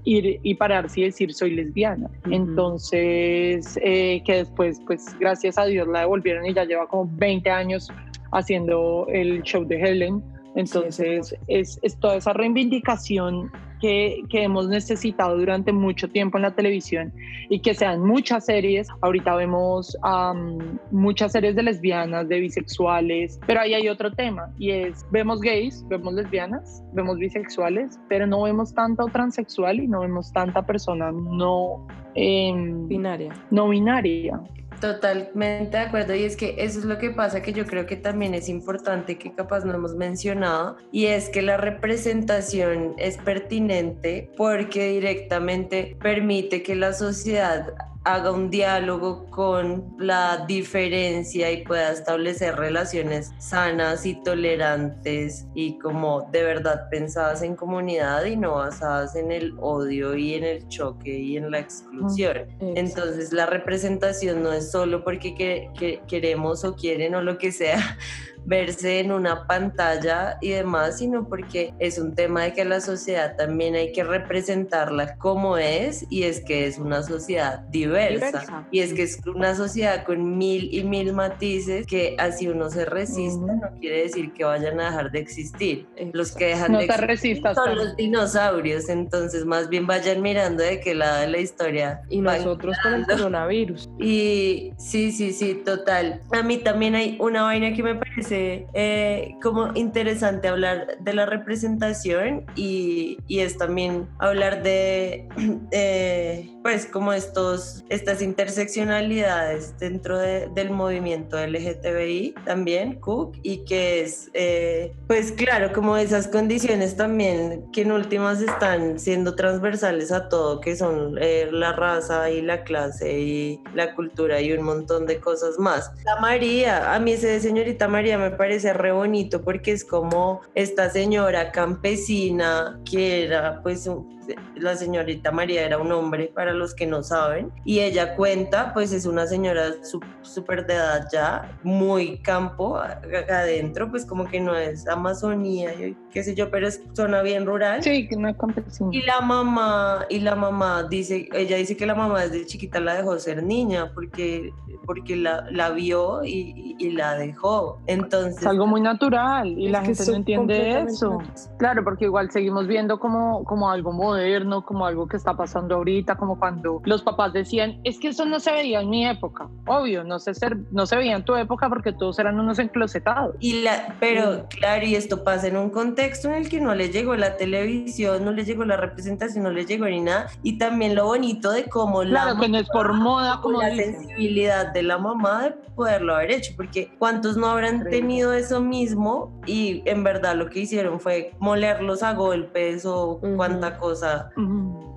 ir y pararse y decir soy lesbiana. Ujú. Entonces, eh, que después, pues gracias a Dios la devolvieron y ya lleva como 20 años haciendo el show de Helen. Entonces, es, es toda esa reivindicación que, que hemos necesitado durante mucho tiempo en la televisión y que sean muchas series. Ahorita vemos am, muchas series de lesbianas, de bisexuales, pero ahí hay otro tema y es, vemos gays, vemos lesbianas, vemos bisexuales, pero no vemos tanto transexual y no vemos tanta persona no, em, binaria. no binaria. Totalmente de acuerdo y es que eso es lo que pasa que yo creo que también es importante que capaz no hemos mencionado y es que la representación es pertinente porque directamente permite que la sociedad haga un diálogo con la diferencia y pueda establecer relaciones sanas y tolerantes y como de verdad pensadas en comunidad y no basadas en el odio y en el choque y en la exclusión. Entonces la representación no es solo porque que- que queremos o quieren o lo que sea verse en una pantalla y demás, sino porque es un tema de que la sociedad también hay que representarla como es y es que es una sociedad diversa. Y es que es una sociedad con mil y mil matices que así uno se resista, no quiere decir que vayan a dejar de existir. Los que dejan No de existir resistas. son los dinosaurios, entonces más bien vayan mirando de qué lado de la historia. Y nosotros con el coronavirus. y sí, sí, sí, total. A mí también hay una vaina que me parece eh, como interesante hablar de la representación y, y es también hablar de, eh, pues, como estos, estas interseccionalidades dentro de- del movimiento LGTBI también, Cook, y que es, eh, pues, claro, como esas condiciones también que en últimas están siendo transversales a todo, que son eh, la raza y la clase y la cultura y un montón de cosas más. La María, a mí ese de señorita María me parece re bonito porque es como esta señora campesina que era pues un- la señorita María era un hombre para los que no saben y ella cuenta pues es una señora súper de edad ya muy campo adentro pues como que no es Amazonía y qué sé yo pero es zona bien rural Sí, que una campesina. y la mamá, y la mamá dice, ella dice que la mamá desde chiquita la dejó ser niña porque, porque la, la vio y, y la dejó. Entonces, Es algo muy natural y la gente no entiende eso. Claro, porque igual seguimos viendo como, como algo moderno, como algo que está pasando ahorita, como cuando los papás decían, es que eso no se veía en mi época. Obvio, no se, ser- no se veía en tu época porque todos eran unos enclosetados. y la, pero claro, y esto pasa en un contexto en el que no le llegó la televisión, no le llegó la representación, no le llegó ni nada. Y también lo bonito de cómo la Claro, que no es por moda, como como la dicen. sensibilidad de la mamá de poderlo haber hecho, porque cuántos no habrán tenido eso mismo y en verdad lo que hicieron fue molerlos a golpes o cuánta cosa.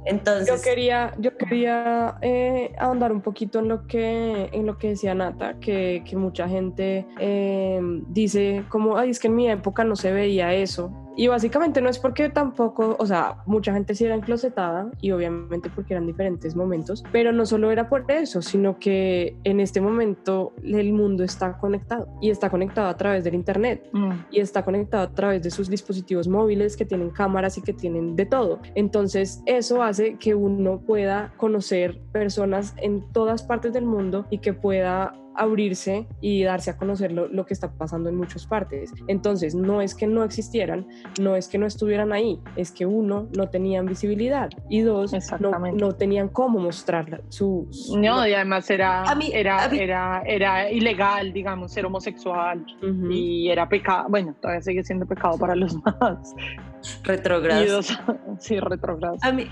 Entonces, Yo quería, yo quería eh, ahondar un poquito en lo que, en lo que decía Nata, que, que mucha gente eh, dice como, ay, es que en mi época no se veía eso. Y básicamente no es porque tampoco, o sea, mucha gente sí era enclosetada y obviamente porque eran diferentes momentos, pero no solo era por eso, sino que en este momento el mundo está conectado y está conectado a través del Internet Mm. y está conectado a través de sus dispositivos móviles que tienen cámaras y que tienen de todo. Entonces eso hace que uno pueda conocer personas en todas partes del mundo y que pueda abrirse y darse a conocer lo, lo que está pasando en muchas partes. Entonces no es que no existieran, no es que no estuvieran ahí, es que uno no tenían visibilidad y dos no, no tenían cómo mostrar su... su- No, y además era, mí- era, mí- era, era ilegal, digamos, ser homosexual. Ujú. Y era pecado, bueno, todavía sigue siendo pecado para los más retrógrados. idos, sí,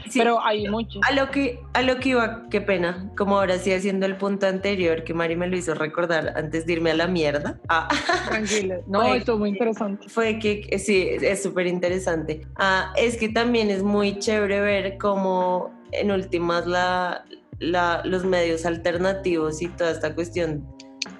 sí, Pero hay muchos. a lo que a lo que iba, qué pena, como ahora sí haciendo el punto anterior que Mari me lo hizo recordar antes de irme a la mierda. Ah, Tranquila. No, Fue- esto es muy interesante. fue que sí, es súper interesante. Ah, es que también es muy chévere ver cómo en últimas la, la- los medios alternativos y toda esta cuestión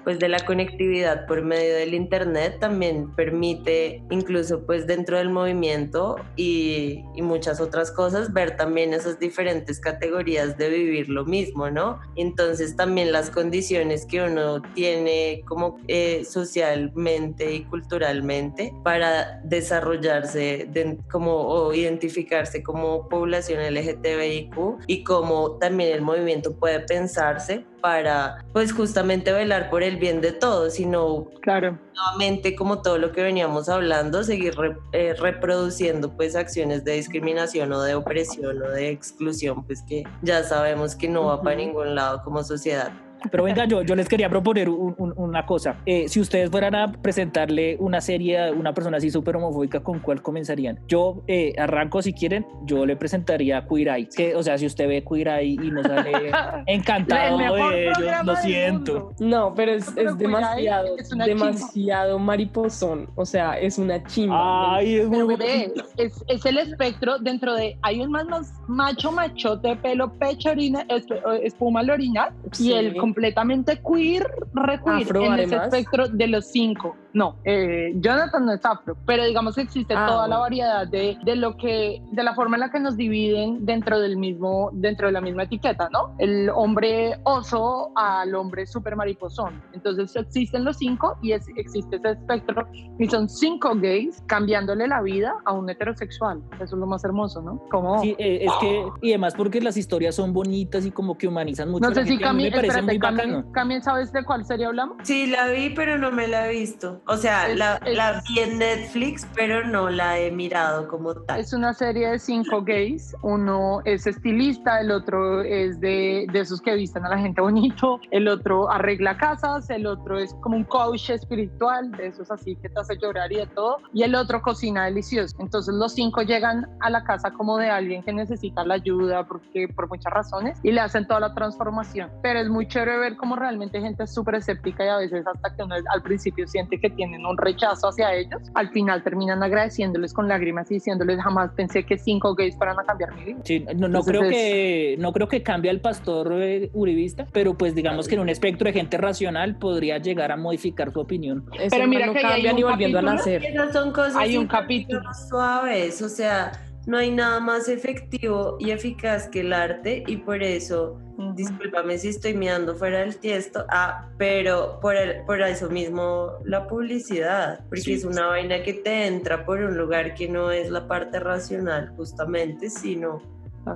pues de la conectividad por medio del internet también permite incluso pues dentro del movimiento y, y muchas otras cosas ver también esas diferentes categorías de vivir lo mismo, ¿no? Entonces también las condiciones que uno tiene como eh, socialmente y culturalmente para desarrollarse de- como o identificarse como población LGTBIQ y cómo también el movimiento puede pensarse para pues justamente velar por el bien de todos, sino Claro. nuevamente como todo lo que veníamos hablando, seguir re- eh, reproduciendo pues acciones de discriminación o de opresión o de exclusión, pues que ya sabemos que no va para ningún lado como sociedad. Pero venga, yo, yo les quería proponer un- un- una cosa. Eh, si ustedes fueran a presentarle una serie a una persona así súper homofóbica, ¿con cuál comenzarían? Yo eh, arranco si quieren, yo le presentaría Queer Eye. Que, o sea, si usted ve Queer Eye y no sale encantado El mejor de ellos, programa lo siento. No, pero es, Pero es demasiado, es chimba. demasiado mariposón. O sea, es una chimba. Ay, es Pero muy bebé, es, es el espectro dentro de. Hay un más, más macho, machote, pelo, pecho, orina, esp- espuma al orinar. Sí. Y el completamente queer, re queer, Afro, en ese además. espectro de los cinco. No, eh, Jonathan no es afro, pero digamos que existe Ah, toda la bueno. variedad de, de lo que, de la forma en la que nos dividen dentro del mismo, dentro de la misma etiqueta, ¿no? El hombre oso al hombre super mariposón. Entonces existen los cinco y es- existe ese espectro y son cinco gays cambiándole la vida a un heterosexual. Eso es lo más hermoso, ¿no? Como Sí, eh, es que, y además porque las historias son bonitas y como que humanizan mucho. no a la sé si Cami, espérate, Cami. Cami, ¿sabes de cuál serie hablamos? Sí, la vi, pero no me la he visto. O sea, Es- la, es- la vi en Netflix, pero no la he mirado como tal. Es una serie de cinco gays. Uno es estilista, el otro es de, de esos que visten a la gente bonito, el otro arregla casas, el otro es como un coach espiritual, de esos así que te hace llorar y de todo, y el otro cocina delicioso. Entonces los cinco llegan a la casa como de alguien que necesita la ayuda porque por muchas razones y le hacen toda la transformación. Pero es muy chévere ver cómo realmente gente es súper escéptica y a veces hasta que uno al principio siente que tienen un rechazo hacia ellos, al final terminan agradeciéndoles con lágrimas y diciéndoles jamás pensé que cinco gays fueran a cambiar mi vida. Sí, no, no Entonces creo es- que no creo que cambie al pastor eh, uribista, pero pues digamos que en un espectro de gente racional podría llegar a modificar su opinión. Ese Pero mira no que ahí hay cambia un ni volviendo a capítulo nacer. Esas son cosas Hay un capítulo. suaves, o sea, no hay nada más efectivo y eficaz que el arte y por eso, discúlpame si estoy mirando fuera del tiesto, ah, pero por, el- por eso mismo la publicidad, porque Sí. es una vaina que te entra por un lugar que no es la parte racional justamente, sino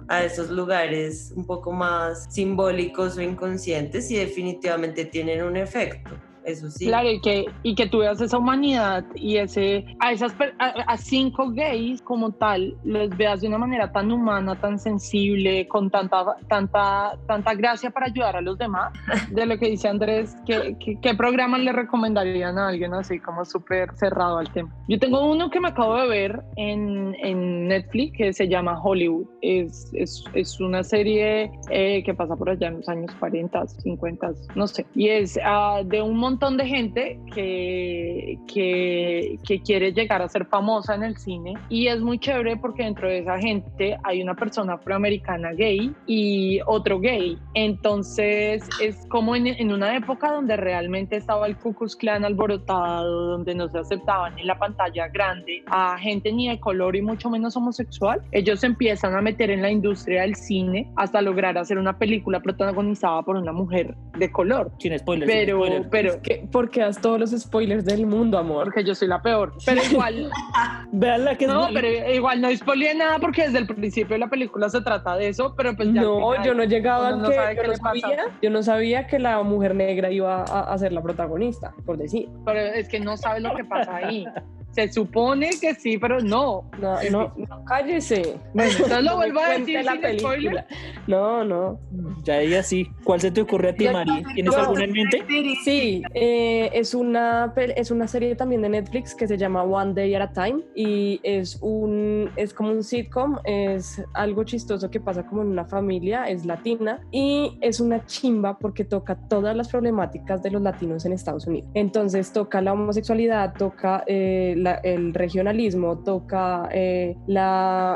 a esos lugares un poco más simbólicos o inconscientes y definitivamente tienen un efecto. Eso sí. Claro, y que, y que tú veas esa humanidad y ese, a esas a, a cinco gays como tal, los veas de una manera tan humana, tan sensible, con tanta, tanta, tanta gracia para ayudar a los demás. De lo que dice Andrés, ¿qué, qué, qué programa le recomendarían a alguien así como súper cerrado al tema? Yo tengo uno que me acabo de ver en, en Netflix que se llama Hollywood. Es, es, es una serie eh, que pasa por allá en los años 40, 50, no sé. Y es ah, de un montón de gente que, que, que quiere llegar a ser famosa en el cine. Y es muy chévere porque dentro de esa gente hay una persona afroamericana gay y otro gay. Entonces es como en, en una época donde realmente estaba el Ku Klux Klan alborotado, donde no se aceptaban en la pantalla grande a gente ni de color y mucho menos homosexual. Ellos se empiezan a meter en la industria del cine hasta lograr hacer una película protagonizada por una mujer de color. Sin spoilers. sin Pero, spoilers. pero, ¿Qué? Porque das todos los spoilers del mundo, amor. porque yo soy la peor. Pero igual, Veanla que es no, muy- pero igual no spoileé nada porque desde el principio de la película se trata de eso, pero pues ya. al No, final, yo no llegaba uno a no que sabe yo qué no sabía, yo no sabía que la mujer negra iba a, a ser la protagonista, por decir. Pero es que no sabe lo que pasa ahí. Se supone que sí, pero no. No, no, no, cállese. Bueno, lo No me vuelvo a decir la sin película. spoiler. No, no. Ya ella sí. ¿Cuál se te ocurre a ti, Mari? ¿Tienes No. alguna en mente? Sí, eh, es, una, es una serie también de Netflix que se llama One Day at a Time y es, un, es como un sitcom, es algo chistoso que pasa como en una familia, es latina y es una chimba porque toca todas las problemáticas de los latinos en Estados Unidos. Entonces toca la homosexualidad, toca eh, la- el regionalismo, toca eh,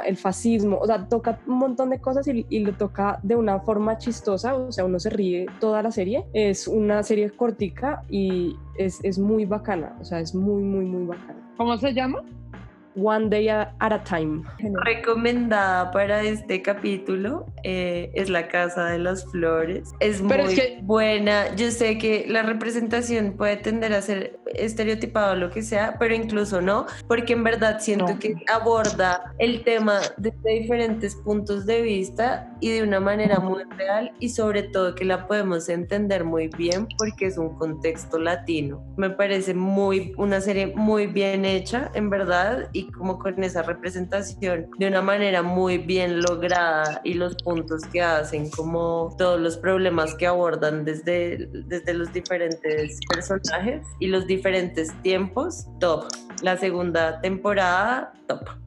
el fascismo, o sea, toca un montón de cosas y, y lo toca de una forma chistosa, o sea, uno se ríe toda la serie. Es una serie cortica y es, es muy bacana, o sea, es muy, muy, muy bacana. ¿Cómo se llama? One Day at a Time. recomendada para este capítulo eh, es La Casa de las Flores. Es Pero muy es que- buena. Yo sé que la representación puede tender a ser estereotipada o lo que sea, pero incluso no, porque en verdad siento No. que aborda el tema desde diferentes puntos de vista y de una manera muy real y sobre todo que la podemos entender muy bien porque es un contexto latino. Me parece muy una serie muy bien hecha, en verdad, y como con esa representación de una manera muy bien lograda y los puntos que hacen, como todos los problemas que abordan desde, desde los diferentes personajes y los diferentes tiempos, top. La segunda temporada, top.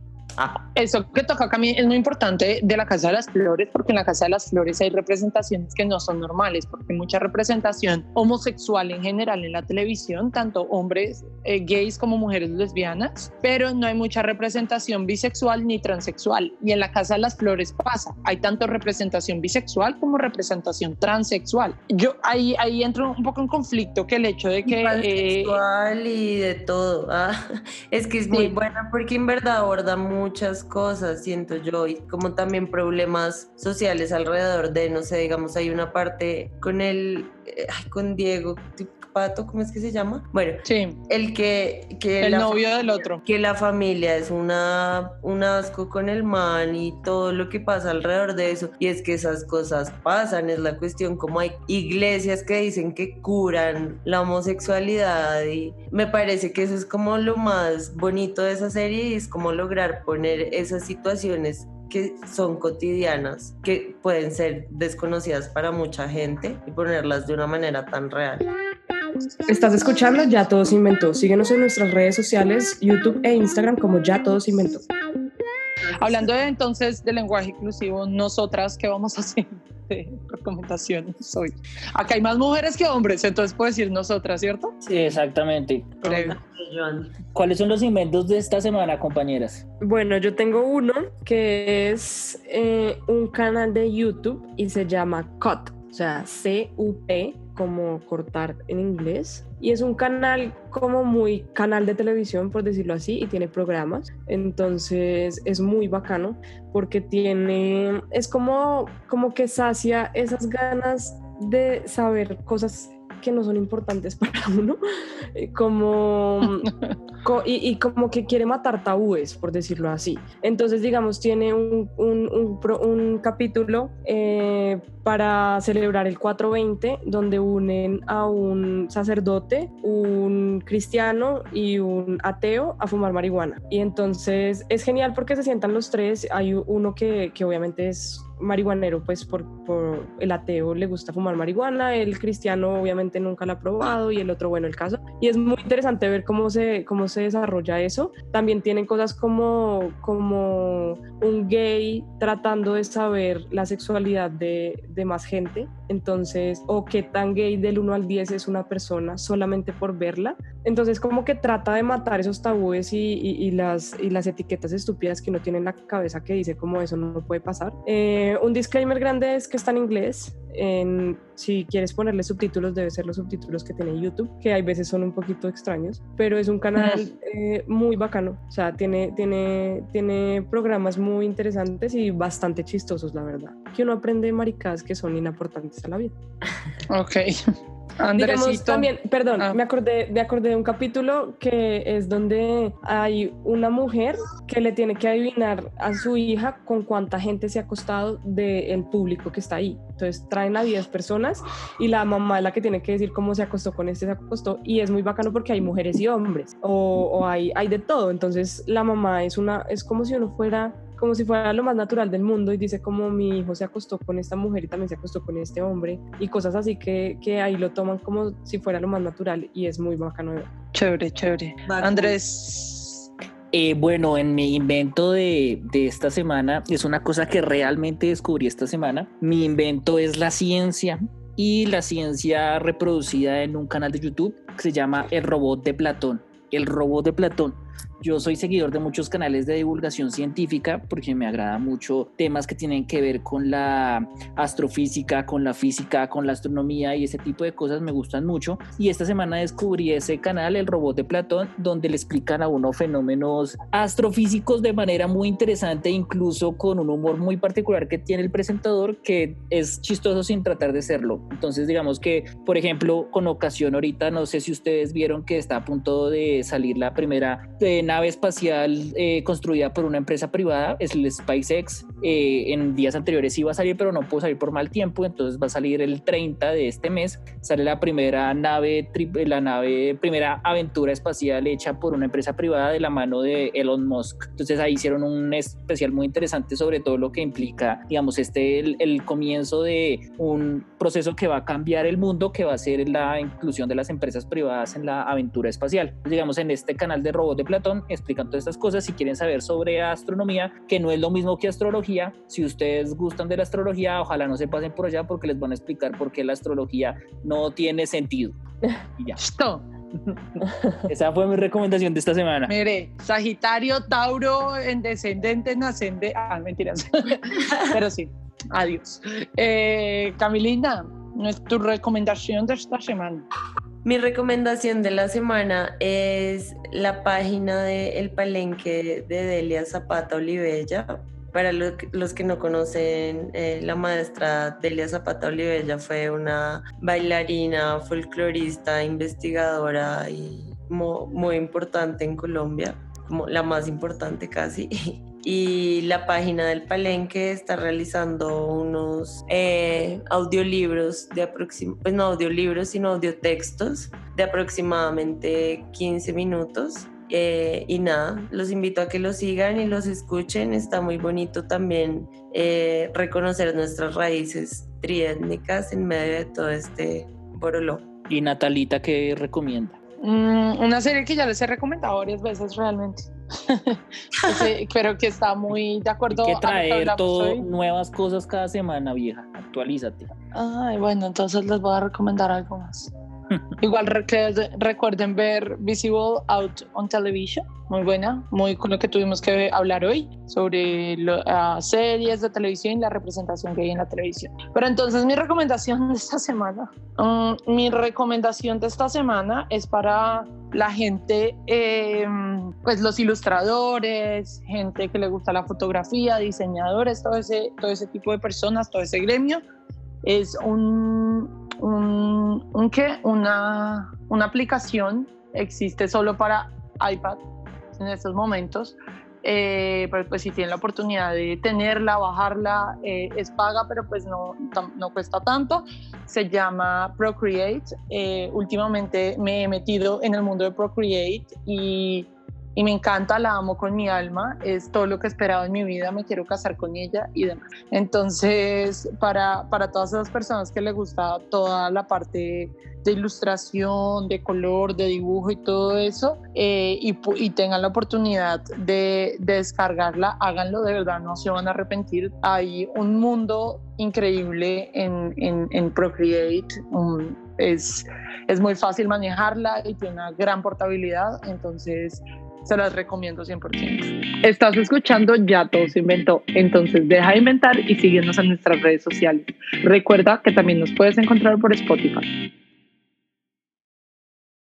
Eso que toca mí es muy importante de la Casa de las Flores, porque en la Casa de las Flores hay representaciones que no son normales, porque hay mucha representación homosexual en general en la televisión, tanto hombres eh, gays como mujeres lesbianas, pero no hay mucha representación bisexual ni transexual. Y en la Casa de las Flores pasa, hay tanto representación bisexual como representación transexual. Yo ahí, ahí entro un poco en conflicto que el hecho de que... eh, sexual y de todo. Ah, es que es muy Sí. buena porque en verdad aborda muchas cosas, siento yo, y como también problemas sociales alrededor de, no sé, digamos, hay una parte con el, eh, con Diego Pato, ¿cómo es que se llama? Bueno, sí, el que... que el la novio familia- del otro. que la familia es una, un asco con el man y todo lo que pasa alrededor de eso. Y es que esas cosas pasan, es la cuestión como hay iglesias que dicen que curan la homosexualidad y me parece que eso es como lo más bonito de esa serie y es como lograr poner esas situaciones que son cotidianas, que pueden ser desconocidas para mucha gente y ponerlas de una manera tan real. Estás escuchando Ya Todo se inventó. Síguenos en nuestras redes sociales, YouTube e Instagram como Ya Todo se inventó. Hablando de, entonces de lenguaje inclusivo, nosotras, ¿qué vamos a hacer de recomendaciones hoy? Acá hay más mujeres que hombres, entonces puedo decir nosotras, ¿cierto? Sí, exactamente. Joan. ¿Cuáles son los inventos de esta semana, compañeras? Bueno, yo tengo uno que es eh, un canal de YouTube y se llama Cut, sea, C-U-P, como cortar en inglés. Y es un canal como muy canal de televisión, por decirlo así, y tiene programas. Entonces es muy bacano porque tiene, es como, como que sacia esas ganas de saber cosas que no son importantes para uno, eh, como co- y, como que quiere matar tabúes, por decirlo así. Entonces, digamos, tiene un, un capítulo eh, para celebrar el 420, donde unen a un sacerdote, un cristiano y un ateo a fumar marihuana. Y entonces es genial porque se sientan los tres. Hay uno que, que obviamente es marihuanero, pues por, por el ateo le gusta fumar marihuana, el cristiano obviamente nunca la ha probado y el otro, bueno, el caso. Y es muy interesante ver cómo se, cómo se desarrolla eso. También tienen cosas como, como un gay tratando de saber la sexualidad de, de más gente. Entonces, o qué tan gay del 1 al 10 es una persona solamente por verla. Entonces, como que trata de matar esos tabúes y, y- y las, y las etiquetas estúpidas que uno tiene en la cabeza que dice como eso no puede pasar. Eh, un disclaimer grande es que está en inglés. En, si quieres ponerle subtítulos, debe ser los subtítulos que tiene YouTube, que hay veces son un poquito extraños, pero es un canal eh, muy bacano. O sea, tiene, tiene, tiene programas muy interesantes y bastante chistosos, la verdad. Que uno aprende maricadas que son inaportantes a la vida. Ok. Digamos, Andresito. también, perdón, Ah. me, acordé, me acordé de un capítulo que es donde hay una mujer que le tiene que adivinar a su hija con cuánta gente se ha acostado del público que está ahí. Entonces traen a 10 personas y la mamá es la que tiene que decir cómo se acostó con este, se acostó. Y es muy bacano porque hay mujeres y hombres o, o hay, hay de todo. Entonces la mamá es, una, es como si uno fuera como si fuera lo más natural del mundo y dice como mi hijo se acostó con esta mujer y también se acostó con este hombre y cosas así que, que ahí lo toman como si fuera lo más natural y es muy bacano. Chévere, chévere. Andrés. Eh, bueno, en mi invento de, de esta semana es una cosa que realmente descubrí esta semana. Mi invento es la ciencia y la ciencia reproducida en un canal de YouTube que se llama El Robot de Platón. El Robot de Platón. Yo soy seguidor de muchos canales de divulgación científica porque me agrada mucho temas que tienen que ver con la astrofísica, con la física, con la astronomía y ese tipo de cosas me gustan mucho. Y esta semana descubrí ese canal, el robot de Platón, donde le explican a uno fenómenos astrofísicos de manera muy interesante, incluso con un humor muy particular que tiene el presentador, que es chistoso sin tratar de serlo. Entonces, digamos que, por ejemplo, con ocasión ahorita, no sé si ustedes vieron que está a punto de salir la primera eh, nave espacial eh, construida por una empresa privada, es el SpaceX. Eh, en días anteriores iba a salir, pero no pudo salir por mal tiempo, entonces va a salir el 30 de este mes. Sale la primera nave, tri- la nave, primera aventura espacial hecha por una empresa privada de la mano de Elon Musk. Entonces ahí hicieron un especial muy interesante sobre todo lo que implica, digamos, este el, el comienzo de un proceso que va a cambiar el mundo, que va a ser la inclusión de las empresas privadas en la aventura espacial. Digamos, en este canal de Robot de Platón información, explican todas estas cosas. Si quieren saber sobre astronomía, que no es lo mismo que astrología, si ustedes gustan de la astrología, ojalá no se pasen por allá porque les van a explicar por qué la astrología no tiene sentido. Y ya. Esa fue mi recomendación de esta semana. Mire, Sagitario, Tauro, en descendente, en ascendente. Ah, mentiras. Pero sí, adiós. Eh, Camilina, ¿no es tu recomendación de esta semana? Mi recomendación de la semana es la página de El Palenque de Delia Zapata Olivella. Para los que no conocen, eh, la maestra Delia Zapata Olivella fue una bailarina, folclorista, investigadora y muy importante en Colombia, como la más importante casi. Y la página del Palenque está realizando unos eh, audiolibros de aproximadamente, pues no audiolibros, sino audiotextos de aproximadamente 15 minutos. Eh, y nada, los invito a que los sigan y los escuchen. Está muy bonito también eh, reconocer nuestras raíces triétnicas en medio de todo este boroló. Y Natalita, ¿qué recomienda? Mm, una serie que ya les he recomendado varias veces realmente. Sí, pero que está muy de acuerdo Hay que traer todo, hoy. nuevas cosas cada semana, vieja. Actualízate. Ay, bueno, entonces les voy a recomendar algo más. Igual recu- recuerden ver Visible Out on Television, muy buena, muy con lo que tuvimos que hablar hoy sobre lo- ah, series de televisión y la representación que hay en la televisión. Pero entonces mi recomendación de esta semana, mm, mi recomendación de esta semana es para la gente, eh, pues los ilustradores, gente que le gusta la fotografía, diseñadores, todo ese, todo ese tipo de personas, todo ese gremio. Es un, un, qué? Una, una aplicación, existe solo para iPad en estos momentos. Eh, pues si tienen la oportunidad de tenerla, bajarla, eh, es paga, pero pues no, no cuesta tanto. Se llama Procreate. Eh, últimamente me he metido en el mundo de Procreate y, y me encanta, la amo con mi alma. Es todo lo que esperaba en mi vida, me quiero casar con ella y demás. Entonces, para, para todas esas personas que les gusta toda la parte de ilustración, de color, de dibujo y todo eso, eh, y, y tengan la oportunidad de, de descargarla, háganlo, de verdad, no se van a arrepentir. Hay un mundo increíble en, en, en Procreate, un- es, es muy fácil manejarla y tiene una gran portabilidad, entonces se las recomiendo 100%. Estás escuchando Ya Todo se inventó, entonces deja de inventar y síguenos en nuestras redes sociales. Recuerda que también nos puedes encontrar por Spotify.